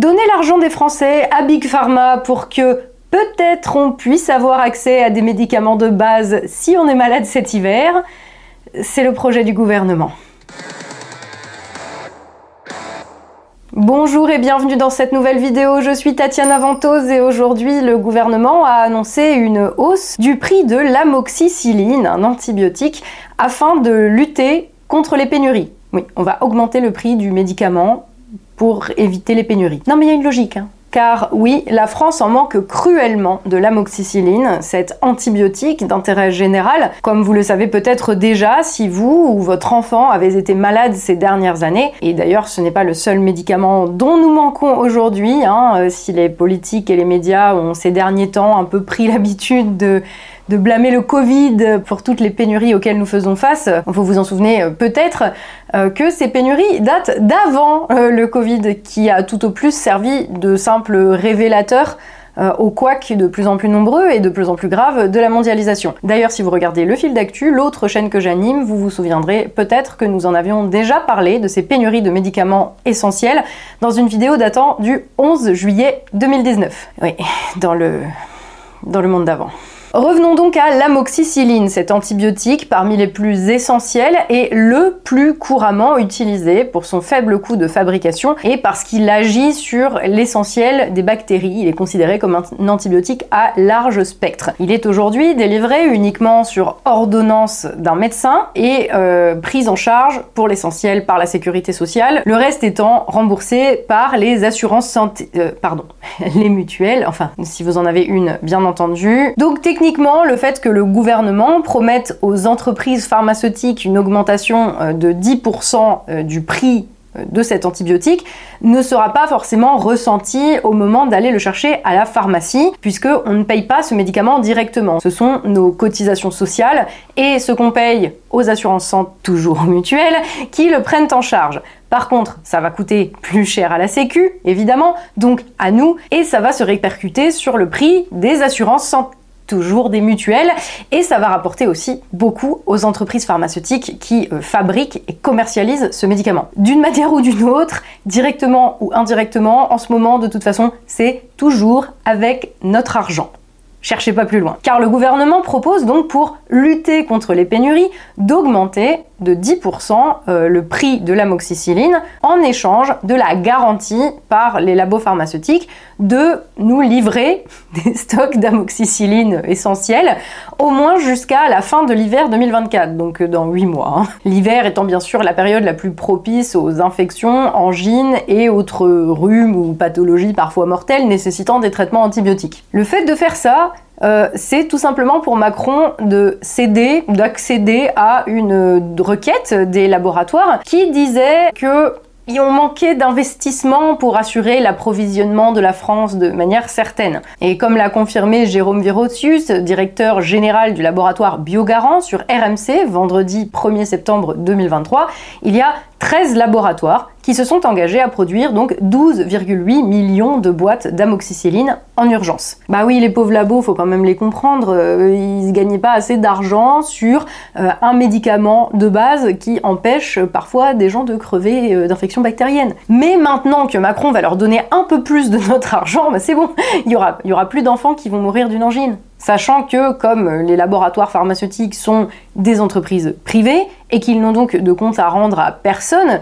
Donner l'argent des Français à Big Pharma pour que peut-être on puisse avoir accès à des médicaments de base si on est malade cet hiver, c'est le projet du gouvernement. Bonjour et bienvenue dans cette nouvelle vidéo, je suis Tatiana Ventose et aujourd'hui le gouvernement a annoncé une hausse du prix de l'amoxicilline, un antibiotique, afin de lutter contre les pénuries. Oui, on va augmenter le prix du médicament pour éviter les pénuries. Non mais il y a une logique. Hein. Car oui, la France en manque cruellement de l'amoxicilline, cet antibiotique d'intérêt général, comme vous le savez peut-être déjà si vous ou votre enfant avez été malade ces dernières années. Et d'ailleurs, ce n'est pas le seul médicament dont nous manquons aujourd'hui. Hein, euh, si les politiques et les médias ont ces derniers temps un peu pris l'habitude de de blâmer le Covid pour toutes les pénuries auxquelles nous faisons face. Vous vous en souvenez euh, peut-être euh, que ces pénuries datent d'avant euh, le Covid, qui a tout au plus servi de simple révélateur aux couacs de plus en plus nombreux et de plus en plus graves de la mondialisation. D'ailleurs, si vous regardez le fil d'actu, l'autre chaîne que j'anime, vous vous souviendrez peut-être que nous en avions déjà parlé de ces pénuries de médicaments essentiels dans une vidéo datant du 11 juillet 2019. Oui, dans le, dans le monde d'avant. Revenons donc à l'amoxicilline, cet antibiotique parmi les plus essentiels et le plus couramment utilisé pour son faible coût de fabrication et parce qu'il agit sur l'essentiel des bactéries. Il est considéré comme un antibiotique à large spectre. Il est aujourd'hui délivré uniquement sur ordonnance d'un médecin et euh, pris en charge pour l'essentiel par la sécurité sociale, le reste étant remboursé par les assurances santé, euh, pardon, les mutuelles, enfin si vous en avez une bien entendu. Techniquement, le fait que le gouvernement promette aux entreprises pharmaceutiques une augmentation euh, de 10% euh, du prix euh, de cet antibiotique ne sera pas forcément ressenti au moment d'aller le chercher à la pharmacie, puisque on ne paye pas ce médicament directement. Ce sont nos cotisations sociales et ce qu'on paye aux assurances santé, toujours mutuelles, qui le prennent en charge. Par contre, ça va coûter plus cher à la Sécu, évidemment, donc à nous, et ça va se répercuter sur le prix des assurances santé toujours des mutuelles, et ça va rapporter aussi beaucoup aux entreprises pharmaceutiques qui euh, fabriquent et commercialisent ce médicament. D'une manière ou d'une autre, directement ou indirectement, en ce moment, de toute façon, c'est toujours avec notre argent. Cherchez pas plus loin. Car le gouvernement propose donc pour lutter contre les pénuries d'augmenter de 10% euh, le prix de l'amoxicilline en échange de la garantie par les labos pharmaceutiques de nous livrer des stocks d'amoxicilline essentiels au moins jusqu'à la fin de l'hiver 2024, donc euh, dans 8 mois. Hein. L'hiver étant bien sûr la période la plus propice aux infections, angines et autres rhumes ou pathologies parfois mortelles nécessitant des traitements antibiotiques. Le fait de faire ça, euh, c'est tout simplement pour Macron de céder, d'accéder à une requête des laboratoires qui disait que ont manqué d'investissement pour assurer l'approvisionnement de la France de manière certaine. Et comme l'a confirmé Jérôme Virotius, directeur général du laboratoire Biogarant sur RMC vendredi 1er septembre 2023, il y a 13 laboratoires qui se sont engagés à produire donc 12,8 millions de boîtes d'amoxicilline en urgence. Bah oui, les pauvres labos, faut quand même les comprendre, euh, ils ne gagnaient pas assez d'argent sur euh, un médicament de base qui empêche parfois des gens de crever euh, d'infections bactériennes. Mais maintenant que Macron va leur donner un peu plus de notre argent, bah c'est bon, il y aura, y aura plus d'enfants qui vont mourir d'une angine. Sachant que comme les laboratoires pharmaceutiques sont des entreprises privées et qu'ils n'ont donc de compte à rendre à personne,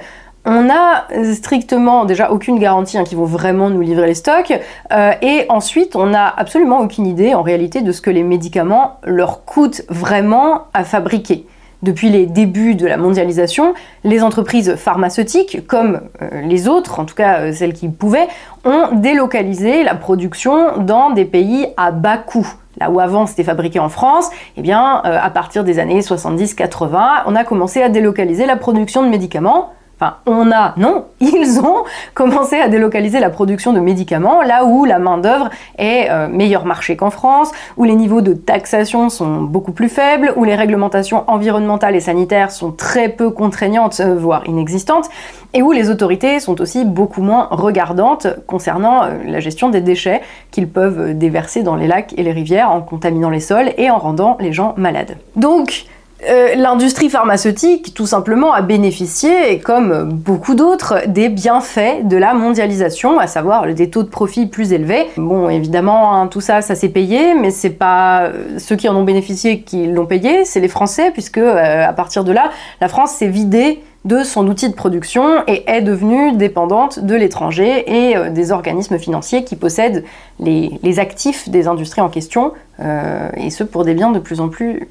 on n'a strictement déjà aucune garantie hein, qu'ils vont vraiment nous livrer les stocks, euh, et ensuite on n'a absolument aucune idée en réalité de ce que les médicaments leur coûtent vraiment à fabriquer. Depuis les débuts de la mondialisation, les entreprises pharmaceutiques, comme euh, les autres, en tout cas euh, celles qui pouvaient, ont délocalisé la production dans des pays à bas coût. Là où avant c'était fabriqué en France, eh bien, à partir des années 70-80, on a commencé à délocaliser la production de médicaments Enfin, on a, non, ils ont commencé à délocaliser la production de médicaments là où la main-d'œuvre est euh, meilleur marché qu'en France, où les niveaux de taxation sont beaucoup plus faibles, où les réglementations environnementales et sanitaires sont très peu contraignantes, euh, voire inexistantes, et où les autorités sont aussi beaucoup moins regardantes concernant euh, la gestion des déchets qu'ils peuvent déverser dans les lacs et les rivières en contaminant les sols et en rendant les gens malades. Donc, Euh, l'industrie pharmaceutique, tout simplement, a bénéficié, comme beaucoup d'autres, des bienfaits de la mondialisation, à savoir des taux de profit plus élevés. Bon, évidemment, hein, tout ça, ça s'est payé, mais c'est pas euh, ceux qui en ont bénéficié qui l'ont payé, c'est les Français, puisque euh, à partir de là, la France s'est vidée de son outil de production et est devenue dépendante de l'étranger et des organismes financiers qui possèdent les, actifs des industries en question, et ce pour des biens de plus en plus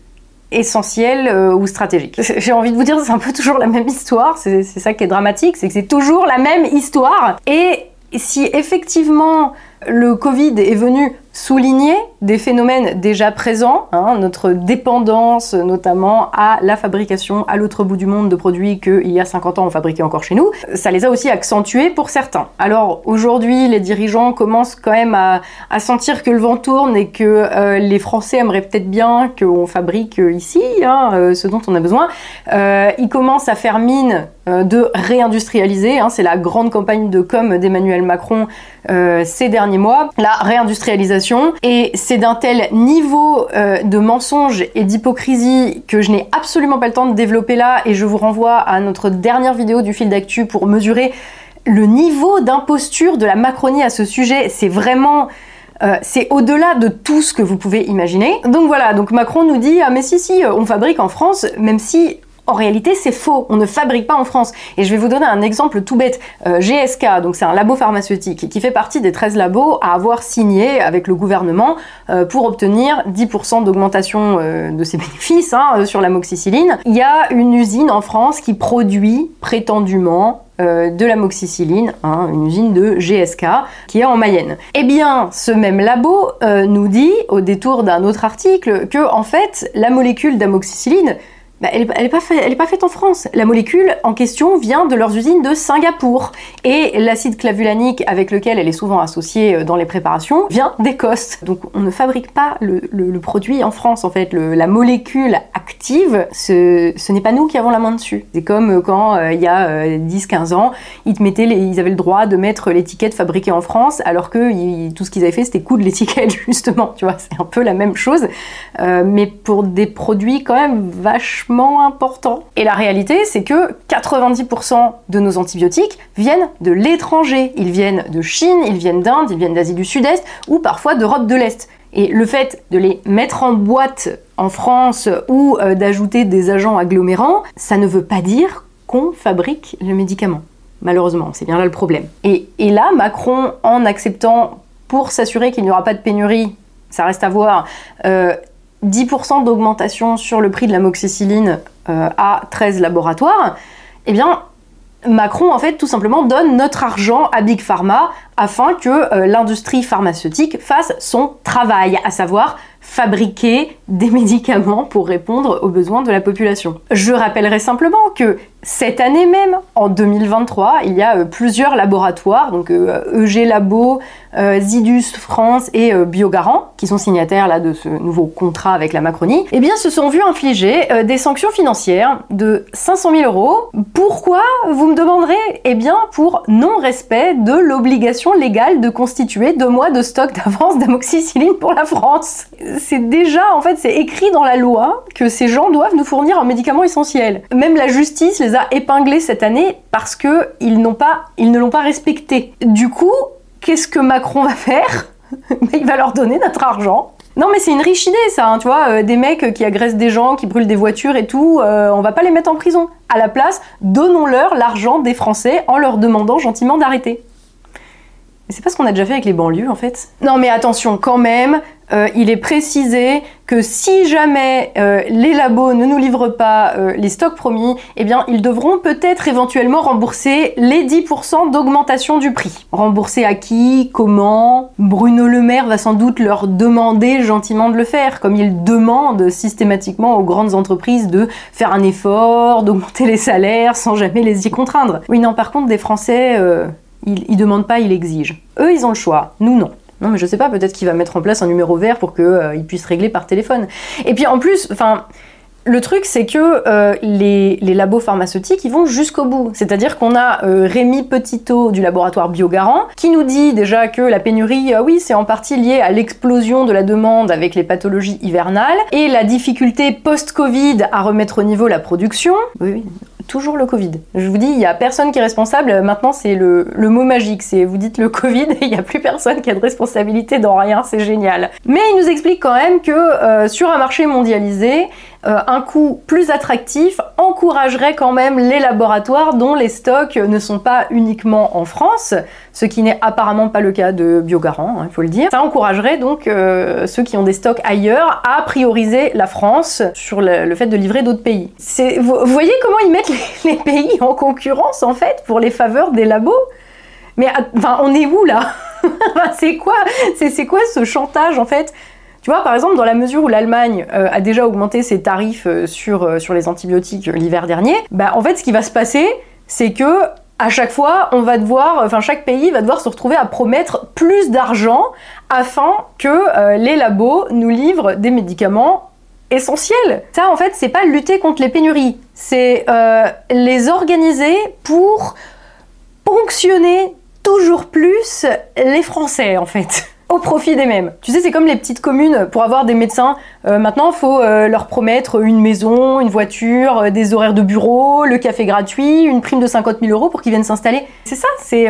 essentiel euh, ou stratégique. J'ai envie de vous dire, c'est un peu toujours la même histoire, c'est ça qui est dramatique, c'est que c'est toujours la même histoire. Et si effectivement le Covid est venu souligner des phénomènes déjà présents, hein, notre dépendance notamment à la fabrication à l'autre bout du monde de produits qu'il y a 50 ans on fabriquait encore chez nous, ça les a aussi accentués pour certains. Alors aujourd'hui les dirigeants commencent quand même à, sentir que le vent tourne et que euh, les Français aimeraient peut-être bien qu'on fabrique ici hein, euh, ce dont on a besoin. Euh, ils commencent à faire mine de réindustrialiser, hein, c'est la grande campagne de com d'Emmanuel Macron ces derniers mois, la réindustrialisation et c'est d'un tel niveau euh, de mensonge et d'hypocrisie que je n'ai absolument pas le temps de développer là et je vous renvoie à notre dernière vidéo du fil d'actu pour mesurer le niveau d'imposture de la Macronie à ce sujet. C'est vraiment... Euh, c'est au-delà de tout ce que vous pouvez imaginer. Donc voilà, donc Macron nous dit ah mais si si, on fabrique en France, même si en réalité, c'est faux. On ne fabrique pas en France. Et je vais vous donner un exemple tout bête. Euh, GSK, donc c'est un labo pharmaceutique qui fait partie des 13 labos à avoir signé avec le gouvernement euh, pour obtenir 10% d'augmentation euh, de ses bénéfices hein, sur l'amoxicilline. Il y a une usine en France qui produit prétendument de l'amoxicilline, hein, une usine de GSK qui est en Mayenne. Eh bien, ce même labo nous dit, au détour d'un autre article, que en fait, la molécule d'amoxicilline bah, elle n'est pas, faite en France. La molécule en question vient de leurs usines de Singapour. Et l'acide clavulanique avec lequel elle est souvent associée euh, dans les préparations vient d'Écosse. Donc on ne fabrique pas le, produit en France en fait. la molécule active, ce, n'est pas nous qui avons la main dessus. C'est comme euh, quand euh, il y a 10-15 ans, ils avaient le droit de mettre l'étiquette fabriquée en France alors que tout ce qu'ils avaient fait c'était coudre l'étiquette justement. Tu vois, c'est un peu la même chose. mais pour des produits quand même vachement important. Et la réalité, c'est que 90% de nos antibiotiques viennent de l'étranger. Ils viennent de Chine, ils viennent d'Inde, ils viennent d'Asie du Sud-Est ou parfois d'Europe de l'Est. Et le fait de les mettre en boîte en France ou euh, d'ajouter des agents agglomérants, ça ne veut pas dire qu'on fabrique le médicament. Malheureusement, c'est bien là le problème. Et, là, Macron, en acceptant, pour s'assurer qu'il n'y aura pas de pénurie, ça reste à voir, euh, 10% d'augmentation sur le prix de la moxicilline euh, à 13 laboratoires, eh bien, Macron, en fait, tout simplement donne notre argent à Big Pharma afin que euh, l'industrie pharmaceutique fasse son travail, à savoir fabriquer des médicaments pour répondre aux besoins de la population. Je rappellerai simplement que cette année même, en 2023, il y a euh, plusieurs laboratoires, donc EG e Labo, euh, Zidus France et euh, Biogarant, qui sont signataires là, de ce nouveau contrat avec la Macronie, eh bien, se sont vus infliger des sanctions financières de 500 000 euros. Pourquoi Vous me demanderez? Eh bien, pour non-respect de l'obligation légale de constituer deux mois de stock d'avance d'amoxicilline pour la France. C'est déjà, en fait, c'est écrit dans la loi que ces gens doivent nous fournir un médicament essentiel. Même la justice les a épinglés cette année parce que ils n'ont pas, ne l'ont pas respecté. Du coup, qu'est-ce que Macron va faire? Il va leur donner notre argent. Non mais c'est une riche idée ça, hein, tu vois, euh, des mecs qui agressent des gens, qui brûlent des voitures et tout, euh, on va pas les mettre en prison. À la place, donnons-leur l'argent des Français en leur demandant gentiment d'arrêter. Mais c'est pas ce qu'on a déjà fait avec les banlieues en fait. Non mais attention quand même, euh, il est précisé que si jamais euh, les labos ne nous livrent pas euh, les stocks promis, eh bien ils devront peut-être éventuellement rembourser les 10% d'augmentation du prix. Rembourser à qui Comment? Bruno Le Maire va sans doute leur demander gentiment de le faire, comme il demande systématiquement aux grandes entreprises de faire un effort, d'augmenter les salaires sans jamais les y contraindre. Oui non par contre des Français ils, ils demandent pas, ils exigent. Eux, ils ont le choix. Nous, non. Non, mais je sais pas, peut-être qu'il va mettre en place un numéro vert pour qu'ils euh, puissent régler par téléphone. Et puis en plus, enfin, Le truc, c'est que euh, les, labos pharmaceutiques, ils vont jusqu'au bout. C'est-à-dire qu'on a euh, Rémi Petitot du laboratoire Biogarant qui nous dit déjà que la pénurie, euh, oui, c'est en partie lié à l'explosion de la demande avec les pathologies hivernales et la difficulté post-Covid à remettre au niveau la production. Oui, oui toujours le Covid. Je vous dis, il n'y a personne qui est responsable. Maintenant, c'est le, mot magique. C'est vous dites le Covid et il n'y a plus personne qui a de responsabilité dans rien. C'est génial. Mais il nous explique quand même que sur un marché mondialisé, euh, un coût plus attractif encouragerait quand même les laboratoires dont les stocks ne sont pas uniquement en France, ce qui n'est apparemment pas le cas de Biogarant, hein, il faut le dire. Ça encouragerait donc euh, ceux qui ont des stocks ailleurs à prioriser la France sur le, fait de livrer d'autres pays. Vous, voyez comment ils mettent les, les pays en concurrence en fait pour les faveurs des labos? Mais enfin, on est où là? C'est quoi C'est quoi ce chantage en fait? Tu vois, par exemple, dans la mesure où l'Allemagne euh, a déjà augmenté ses tarifs euh, sur, euh, sur les antibiotiques l'hiver dernier, bah, en fait, ce qui va se passer, c'est que à chaque fois, on va devoir, enfin chaque pays va devoir se retrouver à promettre plus d'argent afin que les labos nous livrent des médicaments essentiels. Ça, en fait, c'est pas lutter contre les pénuries, c'est les organiser pour ponctionner toujours plus les Français, en fait au profit des mêmes. Tu sais, c'est comme les petites communes, pour avoir des médecins, euh, maintenant, il faut euh, leur promettre une maison, une voiture, euh, des horaires de bureau, le café gratuit, une prime de 50 000 euros pour qu'ils viennent s'installer. C'est ça, c'est,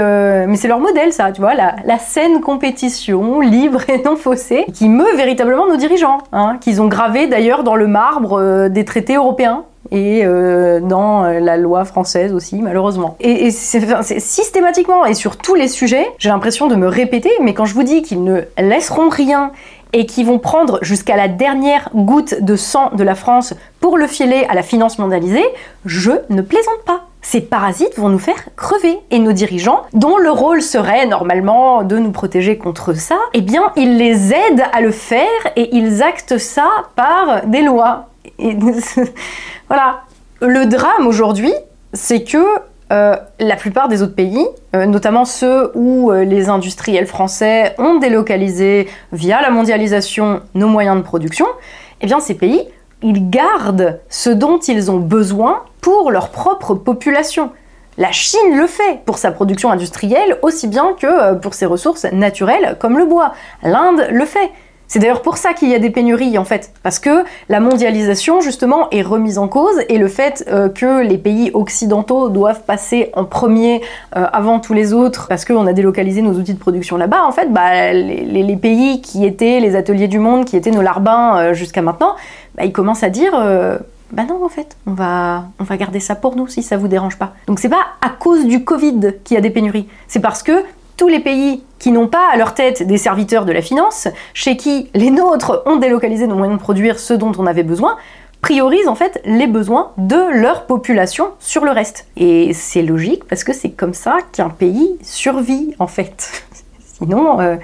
mais c'est leur modèle, ça, tu vois, la, la, saine compétition, libre et non faussée, qui meut véritablement nos dirigeants, hein, qu'ils ont gravé d'ailleurs dans le marbre des traités européens et euh, dans euh, la loi française aussi, malheureusement. Et, c'est systématiquement et sur tous les sujets, j'ai l'impression de me répéter, mais quand je vous dis qu'ils ne laisseront rien et qu'ils vont prendre jusqu'à la dernière goutte de sang de la France pour le filer à la finance mondialisée, je ne plaisante pas. Ces parasites vont nous faire crever. Et nos dirigeants, dont le rôle serait normalement de nous protéger contre ça, eh bien, ils les aident à le faire et ils actent ça par des lois. Voilà. Le drame aujourd'hui, c'est que euh, la plupart des autres pays, euh, notamment ceux où euh, les industriels français ont délocalisé via la mondialisation nos moyens de production, eh bien ces pays, ils gardent ce dont ils ont besoin pour leur propre population. La Chine le fait pour sa production industrielle aussi bien que pour ses ressources naturelles comme le bois. L'Inde le fait. C'est d'ailleurs pour ça qu'il y a des pénuries en fait, parce que la mondialisation justement est remise en cause et le fait euh, que les pays occidentaux doivent passer en premier euh, avant tous les autres parce qu'on a délocalisé nos outils de production là-bas, en fait, bah, les, pays qui étaient les ateliers du monde, qui étaient nos larbins euh, jusqu'à maintenant, bah, ils commencent à dire bah non en fait, on va, on va garder ça pour nous si ça vous dérange pas. Donc c'est pas à cause du Covid qu'il y a des pénuries, c'est parce que tous les pays qui n'ont pas à leur tête des serviteurs de la finance, chez qui les nôtres ont délocalisé nos moyens de produire ce dont on avait besoin, priorisent en fait les besoins de leur population sur le reste. Et c'est logique parce que c'est comme ça qu'un pays survit en fait. sinon, euh,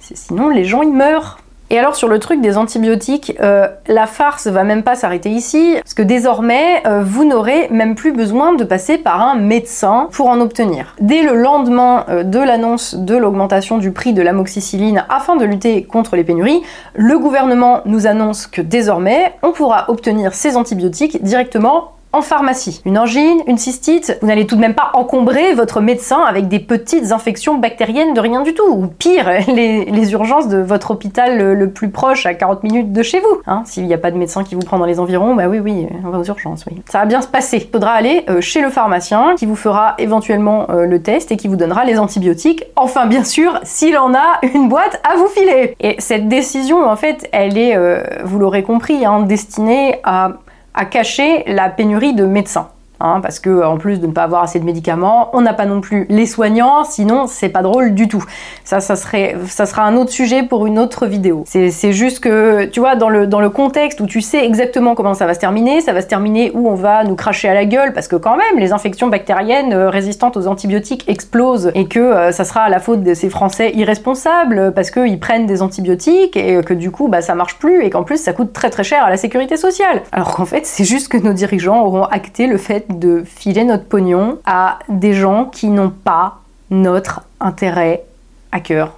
sinon les gens ils meurent. Et alors sur le truc des antibiotiques, euh, la farce va même pas s'arrêter ici, parce que désormais, euh, vous n'aurez même plus besoin de passer par un médecin pour en obtenir. Dès le lendemain euh, de l'annonce de l'augmentation du prix de l'amoxicilline afin de lutter contre les pénuries, le gouvernement nous annonce que désormais, on pourra obtenir ces antibiotiques directement en pharmacie. Une angine, une cystite, vous n'allez tout de même pas encombrer votre médecin avec des petites infections bactériennes de rien du tout. Ou pire, les, urgences de votre hôpital le, plus proche à 40 minutes de chez vous. Hein, S'il n'y a pas de médecin qui vous prend dans les environs, bah oui, oui, on va aux urgences, oui. Ça va bien se passer. Faudra aller euh, chez le pharmacien qui vous fera éventuellement euh, le test et qui vous donnera les antibiotiques. Enfin, bien sûr, s'il en a une boîte à vous filer. Et cette décision, en fait, elle est, euh, vous l'aurez compris, hein, destinée à à cacher la pénurie de médecins. Hein, parce que en plus de ne pas avoir assez de médicaments, on n'a pas non plus les soignants, sinon c'est pas drôle du tout. Ça, ça serait, ça sera un autre sujet pour une autre vidéo. C'est juste que, tu vois, dans le, dans le contexte où tu sais exactement comment ça va se terminer, ça va se terminer où on va nous cracher à la gueule, parce que quand même, les infections bactériennes euh, résistantes aux antibiotiques explosent, et que euh, ça sera à la faute de ces Français irresponsables, parce qu'ils prennent des antibiotiques, et que du coup, bah, ça marche plus, et qu'en plus, ça coûte très très cher à la sécurité sociale. Alors qu'en fait, c'est juste que nos dirigeants auront acté le fait de filer notre pognon à des gens qui n'ont pas notre intérêt à cœur,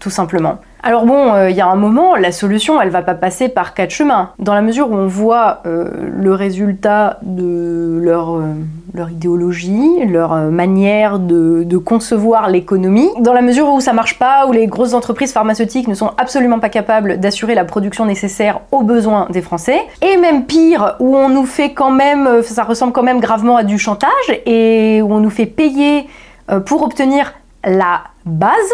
tout simplement. Alors bon, euh, il y a un moment, la solution, elle va pas passer par quatre chemins. Dans la mesure où on voit euh, le résultat de leur, euh, idéologie, leur manière de, de concevoir l'économie, dans la mesure où ça marche pas, où les grosses entreprises pharmaceutiques ne sont absolument pas capables d'assurer la production nécessaire aux besoins des Français, et même pire, où on nous fait quand même, ça ressemble quand même gravement à du chantage, et où on nous fait payer pour obtenir la base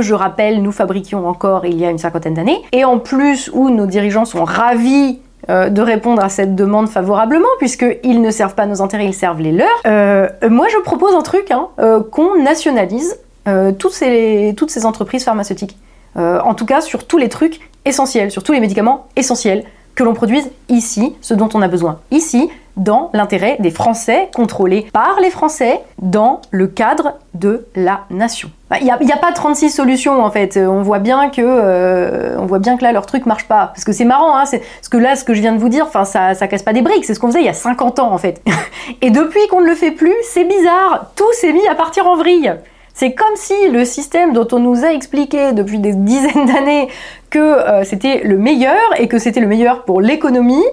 je rappelle, nous fabriquions encore il y a une cinquantaine d'années, et en plus où nos dirigeants sont ravis euh, de répondre à cette demande favorablement, puisqu'ils ne servent pas nos intérêts, ils servent les leurs. Euh, moi, je propose un truc, hein, euh, qu'on nationalise toutes ces, toutes ces entreprises pharmaceutiques. en tout cas, sur tous les trucs essentiels, sur tous les médicaments essentiels que l'on produise ici, ce dont on a besoin ici, dans l'intérêt des Français, contrôlés par les Français, dans le cadre de la nation. Il bah, n'y a, pas 36 solutions en fait. On voit bien que, euh, on voit bien que là leur truc marche pas. Parce que c'est marrant, hein, parce que là ce que je viens de vous dire, ça, ça casse pas des briques. C'est ce qu'on faisait il y a 50 ans en fait. Et depuis qu'on ne le fait plus, c'est bizarre. Tout s'est mis à partir en vrille. C'est comme si le système dont on nous a expliqué depuis des dizaines d'années que euh, c'était le meilleur et que c'était le meilleur pour l'économie,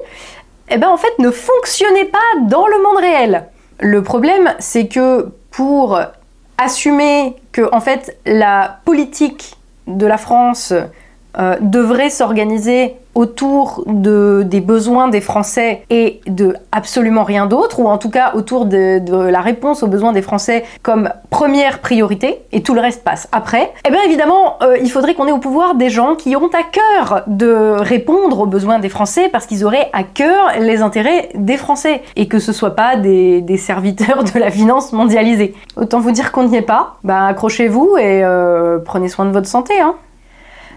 eh ben en fait ne fonctionnait pas dans le monde réel. Le problème, c'est que pour assumer que en fait la politique de la France euh, devrait s'organiser autour de, des besoins des Français et de absolument rien d'autre, ou en tout cas autour de, la réponse aux besoins des Français comme première priorité, et tout le reste passe après, eh bien évidemment, euh, il faudrait qu'on ait au pouvoir des gens qui ont à cœur de répondre aux besoins des Français parce qu'ils auraient à cœur les intérêts des Français, et que ce soit pas des, serviteurs de la finance mondialisée. Autant vous dire qu'on n'y est pas, bah accrochez-vous et euh, prenez soin de votre santé, hein.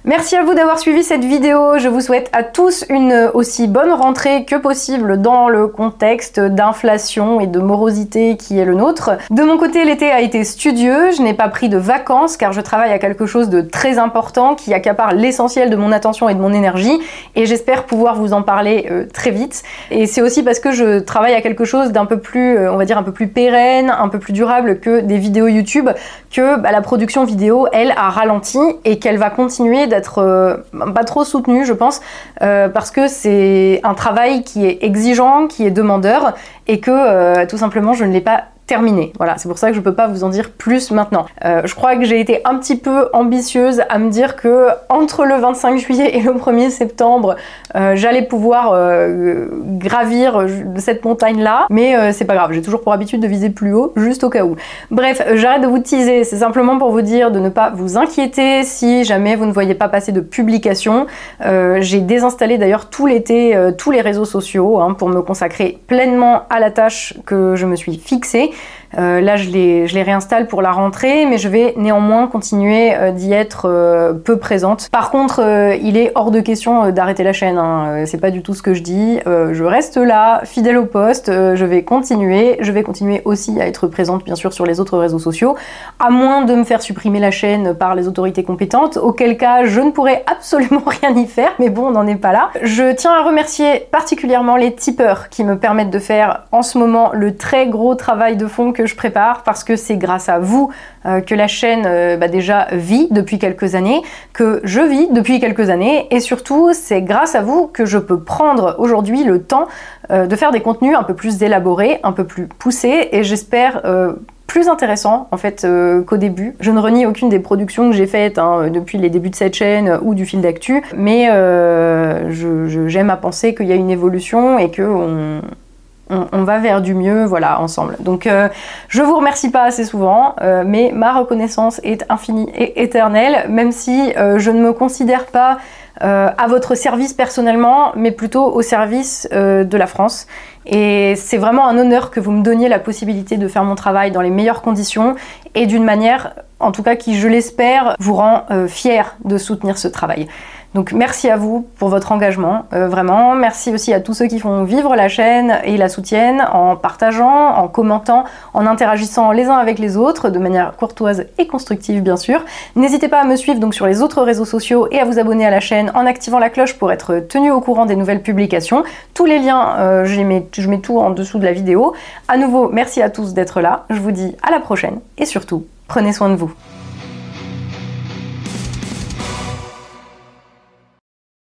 Merci à vous d'avoir suivi cette vidéo. Je vous souhaite à tous une aussi bonne rentrée que possible dans le contexte d'inflation et de morosité qui est le nôtre. De mon côté, l'été a été studieux. Je n'ai pas pris de vacances car je travaille à quelque chose de très important qui accapare l'essentiel de mon attention et de mon énergie et j'espère pouvoir vous en parler euh, très vite. Et c'est aussi parce que je travaille à quelque chose d'un peu plus, euh, on va dire un peu plus pérenne, un peu plus durable que des vidéos YouTube que bah, la production vidéo, elle, a ralenti et qu'elle va continuer d'être euh, pas trop soutenu, je pense, euh, parce que c'est un travail qui est exigeant, qui est demandeur, et que euh, tout simplement je ne l'ai pas terminé. Voilà, c'est pour ça que je peux pas vous en dire plus maintenant. Euh, je crois que j'ai été un petit peu ambitieuse à me dire que entre le 25 juillet et le 1er septembre, euh, j'allais pouvoir euh, gravir cette montagne-là, mais c'est pas grave, j'ai toujours pour habitude de viser plus haut, juste au cas où. Bref, j'arrête de vous teaser, c'est simplement pour vous dire de ne pas vous inquiéter si jamais vous ne voyez pas passer de publication. j'ai désinstallé d'ailleurs tout l'été tous les réseaux sociaux hein, pour me consacrer pleinement à la tâche que je me suis fixée. Euh, là, je les, réinstalle pour la rentrée, mais je vais néanmoins continuer euh, d'y être euh, peu présente. Par contre, il est hors de question d'arrêter la chaîne. Hein. C'est pas du tout ce que je dis. je reste là, fidèle au poste. je vais continuer. Je vais continuer aussi à être présente, bien sûr, sur les autres réseaux sociaux, à moins de me faire supprimer la chaîne par les autorités compétentes, auquel cas je ne pourrai absolument rien y faire. Mais bon, on n'en est pas là. Je tiens à remercier particulièrement les tipeurs qui me permettent de faire en ce moment le très gros travail de fond je prépare parce que c'est grâce à vous euh, que la chaîne euh, bah, déjà vit depuis quelques années, que je vis depuis quelques années et surtout c'est grâce à vous que je peux prendre aujourd'hui le temps euh, de faire des contenus un peu plus élaborés, un peu plus poussés et j'espère plus intéressant en fait qu'au début. Je ne renie aucune des productions que j'ai faites hein, depuis les débuts de cette chaîne ou du fil d'actu, mais j'aime à penser qu'il y a une évolution et que on, va vers du mieux, voilà, ensemble. Donc, euh, je vous remercie pas assez souvent, euh, mais ma reconnaissance est infinie et éternelle, même si euh, je ne me considère pas à votre service personnellement, mais plutôt au service de la France. Et c'est vraiment un honneur que vous me donniez la possibilité de faire mon travail dans les meilleures conditions et d'une manière, en tout cas, qui, je l'espère, vous rend fier de soutenir ce travail. Donc merci à vous pour votre engagement, euh, vraiment. Merci aussi à tous ceux qui font vivre la chaîne et la soutiennent en partageant, en commentant, en interagissant les uns avec les autres de manière courtoise et constructive bien sûr. N'hésitez pas à me suivre donc sur les autres réseaux sociaux et à vous abonner à la chaîne en activant la cloche pour être tenu au courant des nouvelles publications. Tous les liens, euh, je, mets, je mets tout en dessous de la vidéo. À nouveau, merci à tous d'être là. Je vous dis à la prochaine et surtout, prenez soin de vous.